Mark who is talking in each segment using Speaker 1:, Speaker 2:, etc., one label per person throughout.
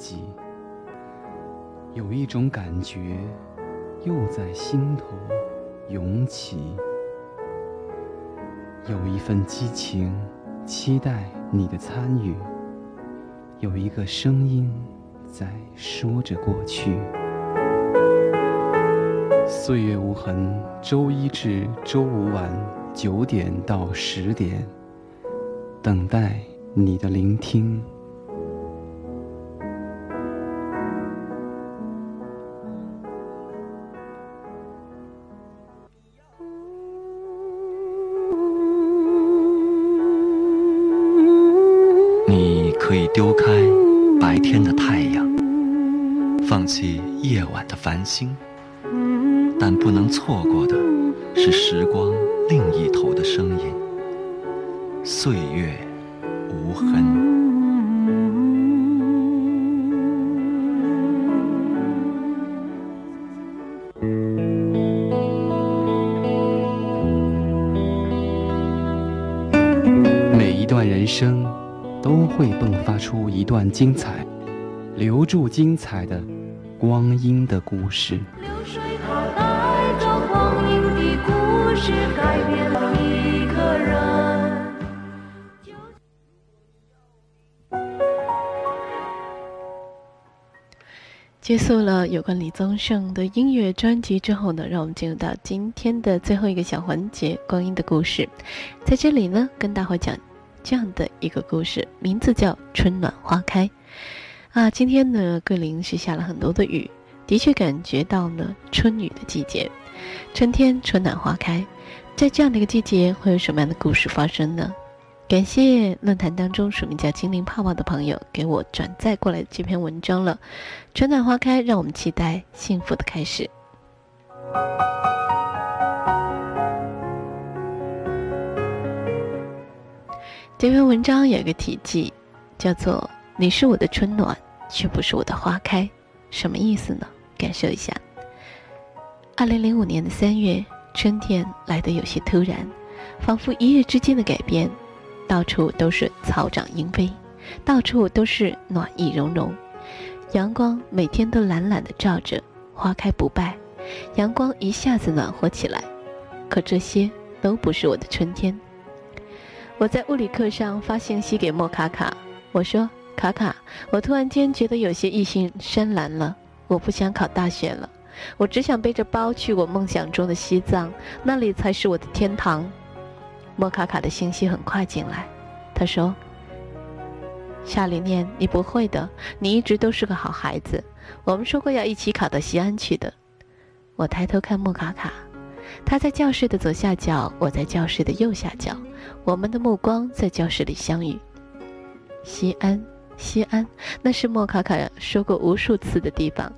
Speaker 1: 己，有一种感觉又在心头涌起，有一份激情期待你的参与，有一个声音在说着过去。岁月无痕，周一至周五晚九点到十点，等待你的聆听。
Speaker 2: 的繁星。但不能错过的是时光另一头的声音，岁月无痕。
Speaker 1: 每一段人生都会迸发出一段精彩，留住精彩的光阴的故事。改变了一个人。
Speaker 3: 结束了有关李宗盛的音乐专辑之后呢，让我们进入到今天的最后一个小环节——光阴的故事。在这里呢，跟大伙讲这样的一个故事，名字叫《春暖花开》。啊，今天呢，桂林是下了很多的雨，的确感觉到了春雨的季节。春天春暖花开。在这样的一个季节，会有什么样的故事发生呢？感谢论坛当中署名叫“精灵泡泡”的朋友给我转载过来这篇文章了。春暖花开，让我们期待幸福的开始。这篇文章有一个题记，叫做“你是我的春暖，却不是我的花开”，什么意思呢？感受一下。二零零五年的三月。春天来得有些突然，仿佛一夜之间的改变。到处都是草长莺飞，到处都是暖意融融。阳光每天都懒懒地照着，花开不败。阳光一下子暖和起来，可这些都不是我的春天。我在物理课上发信息给莫卡卡，我说：“卡卡，我突然间觉得有些意兴深蓝了，我不想考大学了。”我只想背着包去我梦想中的西藏，那里才是我的天堂。莫卡卡的信息很快进来，他说：“夏琳念，你不会的，你一直都是个好孩子。我们说过要一起考到西安去的。”我抬头看莫卡卡，他在教室的左下角，我在教室的右下角，我们的目光在教室里相遇。西安，西安，那是莫卡卡说过无数次的地方。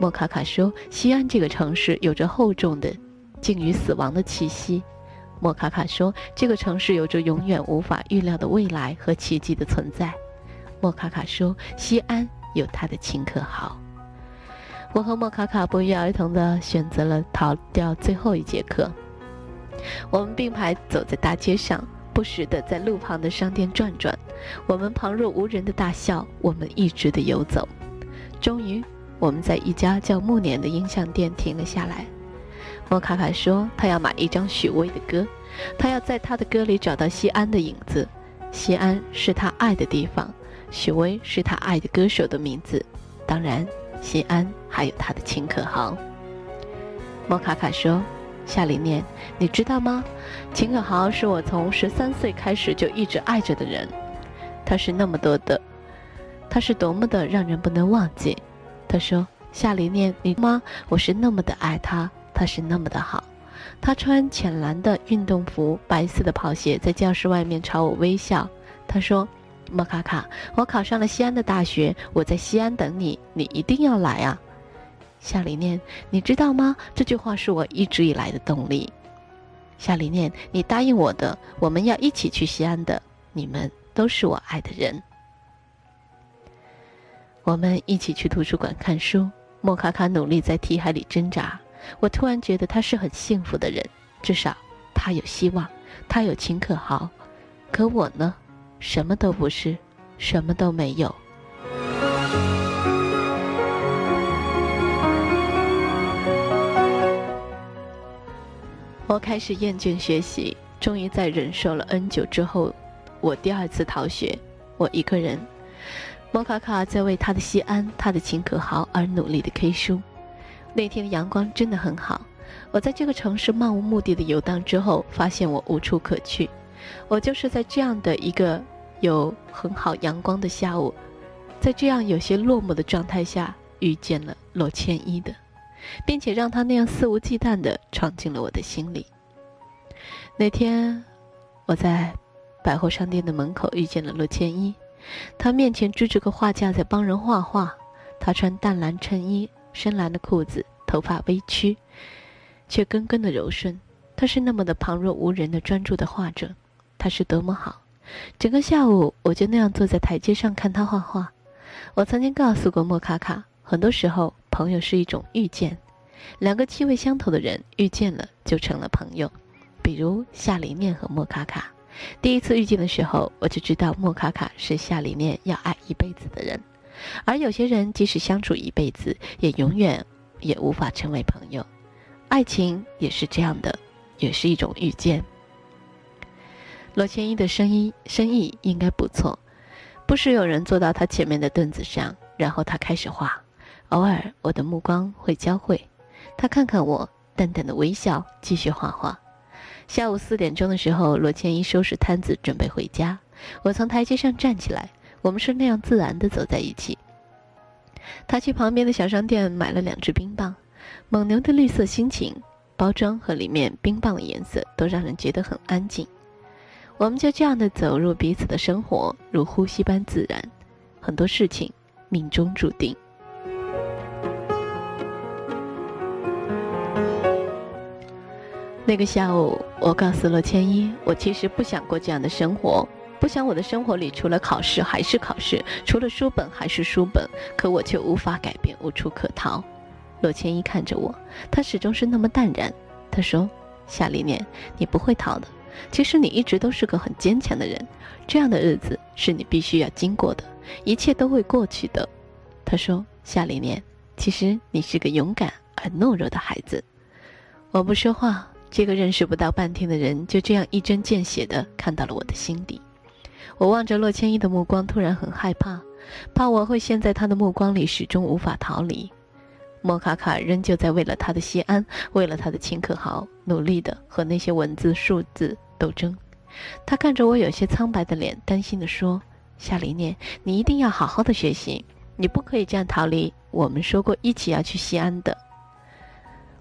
Speaker 3: 莫卡卡说：“西安这个城市有着厚重的近于死亡的气息。”莫卡卡说：“这个城市有着永远无法预料的未来和奇迹的存在。”莫卡卡说：“西安有它的秦可豪。”我和莫卡卡不约而同地选择了逃掉最后一节课。我们并排走在大街上，不时地在路旁的商店转转。我们旁若无人的大笑，我们一直的游走。终于。我们在一家叫暮年的音像店停了下来。莫卡卡说：“他要买一张许巍的歌，他要在他的歌里找到西安的影子。西安是他爱的地方，许巍是他爱的歌手的名字。当然，西安还有他的秦可豪。”莫卡卡说：“夏琳念，你知道吗？秦可豪是我从十三岁开始就一直爱着的人。他是那么多的，他是多么的让人不能忘记。”他说：“夏琳念，你妈？我是那么的爱他，他是那么的好。他穿浅蓝的运动服，白色的跑鞋，在教室外面朝我微笑。他说：‘莫卡卡，我考上了西安的大学，我在西安等你，你一定要来啊！’夏琳念，你知道吗？这句话是我一直以来的动力。夏琳念，你答应我的，我们要一起去西安的。你们都是我爱的人。”我们一起去图书馆看书。莫卡卡努力在题海里挣扎。我突然觉得他是很幸福的人，至少他有希望，他有秦可豪。可我呢，什么都不是，什么都没有。我开始厌倦学习，终于在忍受了 N 久之后，我第二次逃学。我一个人，莫卡卡在为他的西安、他的秦可豪而努力的 K 书。那天的阳光真的很好。我在这个城市漫无目的的游荡之后，发现我无处可去。我就是在这样的一个有很好阳光的下午，在这样有些落寞的状态下，遇见了罗千一的，并且让他那样肆无忌惮的闯进了我的心里。那天，我在。百货商店的门口遇见了洛千依，他面前支着个画架在帮人画画。他穿淡蓝衬衣、深蓝的裤子，头发微曲，却根根的柔顺。他是那么的旁若无人的专注的画着，他是多么好。整个下午我就那样坐在台阶上看他画画。我曾经告诉过莫卡卡，很多时候朋友是一种遇见，两个气味相投的人遇见了就成了朋友，比如夏琳念和莫卡卡。第一次遇见的时候，我就知道莫卡卡是夏里面要爱一辈子的人，而有些人即使相处一辈子，也永远也无法成为朋友。爱情也是这样的，也是一种遇见。罗千一的生意生意应该不错，不时有人坐到他前面的凳子上，然后他开始画。偶尔我的目光会交汇，他看看我，淡淡的微笑，继续画画。下午四点钟的时候，罗千一收拾摊子准备回家。我从台阶上站起来，我们是那样自然的走在一起。他去旁边的小商店买了两支冰棒，蒙牛的绿色心情包装和里面冰棒的颜色都让人觉得很安静。我们就这样的走入彼此的生活，如呼吸般自然。很多事情命中注定。那个下午，我告诉了千一，我其实不想过这样的生活，不想我的生活里除了考试还是考试，除了书本还是书本，可我却无法改变，无处可逃。洛千一看着我，他始终是那么淡然。他说：“夏丽念，你不会逃的。其实你一直都是个很坚强的人，这样的日子是你必须要经过的，一切都会过去的。”他说：“夏丽念，其实你是个勇敢而懦弱的孩子。”我不说话。这个认识不到半天的人，就这样一针见血地看到了我的心底。我望着洛千依的目光，突然很害怕，怕我会陷在他的目光里，始终无法逃离。莫卡卡仍旧在为了他的西安，为了他的秦可豪，努力地和那些文字数字斗争。他看着我有些苍白的脸，担心地说：“夏琳念，你一定要好好的学习，你不可以这样逃离。我们说过一起要去西安的。”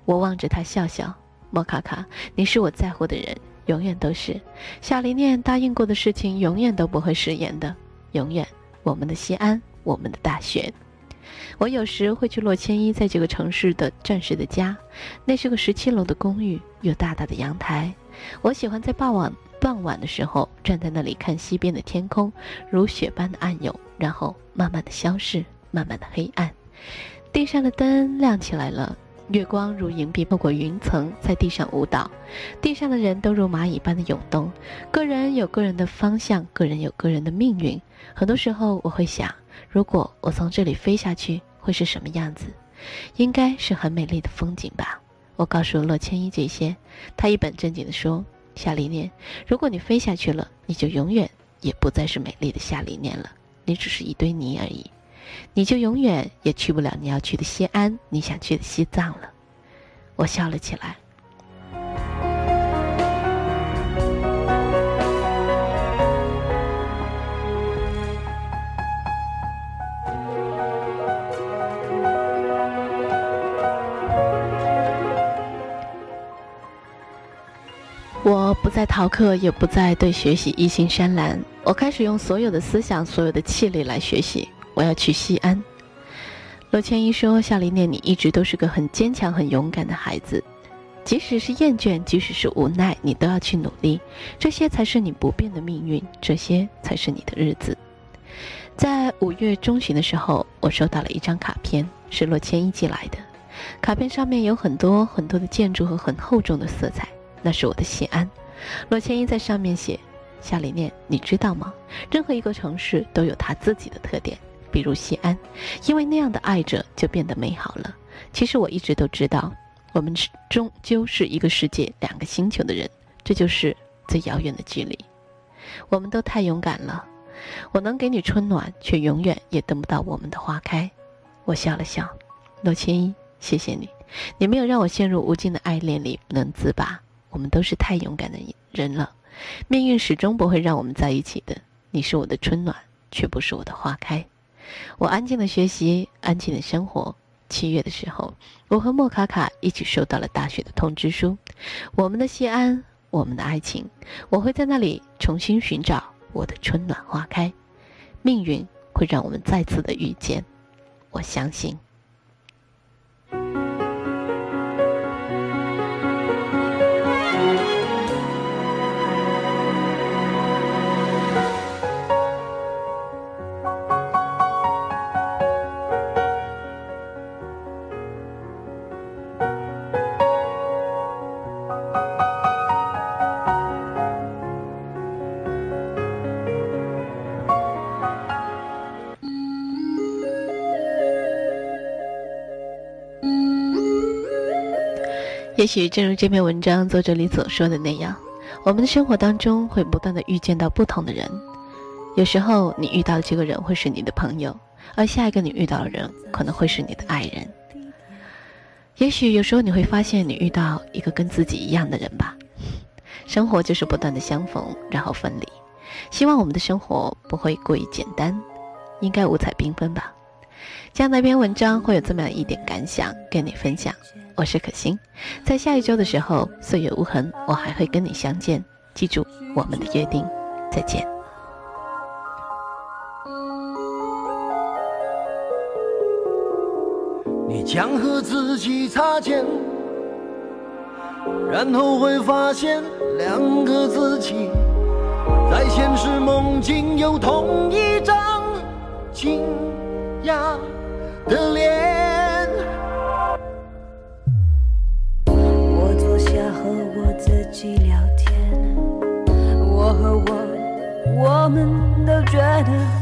Speaker 3: 我望着他笑笑。莫卡卡，你是我在乎的人，永远都是。夏琳念答应过的事情，永远都不会食言的，永远。我们的西安，我们的大学。我有时会去洛千依在这个城市的暂时的家，那是个十七楼的公寓，有大大的阳台。我喜欢在傍晚傍晚的时候站在那里看西边的天空，如雪般的暗涌，然后慢慢的消逝，慢慢的黑暗。地上的灯亮起来了。月光如银币透过云层，在地上舞蹈，地上的人都如蚂蚁般的涌动。个人有个人的方向，个人有个人的命运。很多时候，我会想，如果我从这里飞下去，会是什么样子？应该是很美丽的风景吧。我告诉洛千依这些，他一本正经地说：“夏丽念，如果你飞下去了，你就永远也不再是美丽的夏丽念了，你只是一堆泥而已。”你就永远也去不了你要去的西安，你想去的西藏了。我笑了起来。我不再逃课，也不再对学习一心山蓝。我开始用所有的思想、所有的气力来学习。我要去西安。罗千一说：“夏琳念，你一直都是个很坚强、很勇敢的孩子，即使是厌倦，即使是无奈，你都要去努力。这些才是你不变的命运，这些才是你的日子。”在五月中旬的时候，我收到了一张卡片，是罗千一寄来的。卡片上面有很多很多的建筑和很厚重的色彩，那是我的西安。罗千一在上面写：“夏琳念，你知道吗？任何一个城市都有它自己的特点。”比如西安，因为那样的爱着就变得美好了。其实我一直都知道，我们终究是一个世界、两个星球的人，这就是最遥远的距离。我们都太勇敢了，我能给你春暖，却永远也等不到我们的花开。我笑了笑，洛千依，谢谢你，你没有让我陷入无尽的爱恋里不能自拔。我们都是太勇敢的人了，命运始终不会让我们在一起的。你是我的春暖，却不是我的花开。我安静的学习，安静的生活。七月的时候，我和莫卡卡一起收到了大学的通知书。我们的西安，我们的爱情，我会在那里重新寻找我的春暖花开。命运会让我们再次的遇见，我相信。也许正如这篇文章作者里所说的那样，我们的生活当中会不断的遇见到不同的人。有时候你遇到的这个人会是你的朋友，而下一个你遇到的人可能会是你的爱人。也许有时候你会发现你遇到一个跟自己一样的人吧。生活就是不断的相逢，然后分离。希望我们的生活不会过于简单，应该五彩缤纷吧。这样的一篇文章会有这么样一点感想跟你分享。我是可心，在下一周的时候，岁月无痕，我还会跟你相见。记住我们的约定，再见。
Speaker 4: 你将和自己擦肩，然后会发现两个自己，在现实梦境有同一张惊讶的脸。
Speaker 5: 我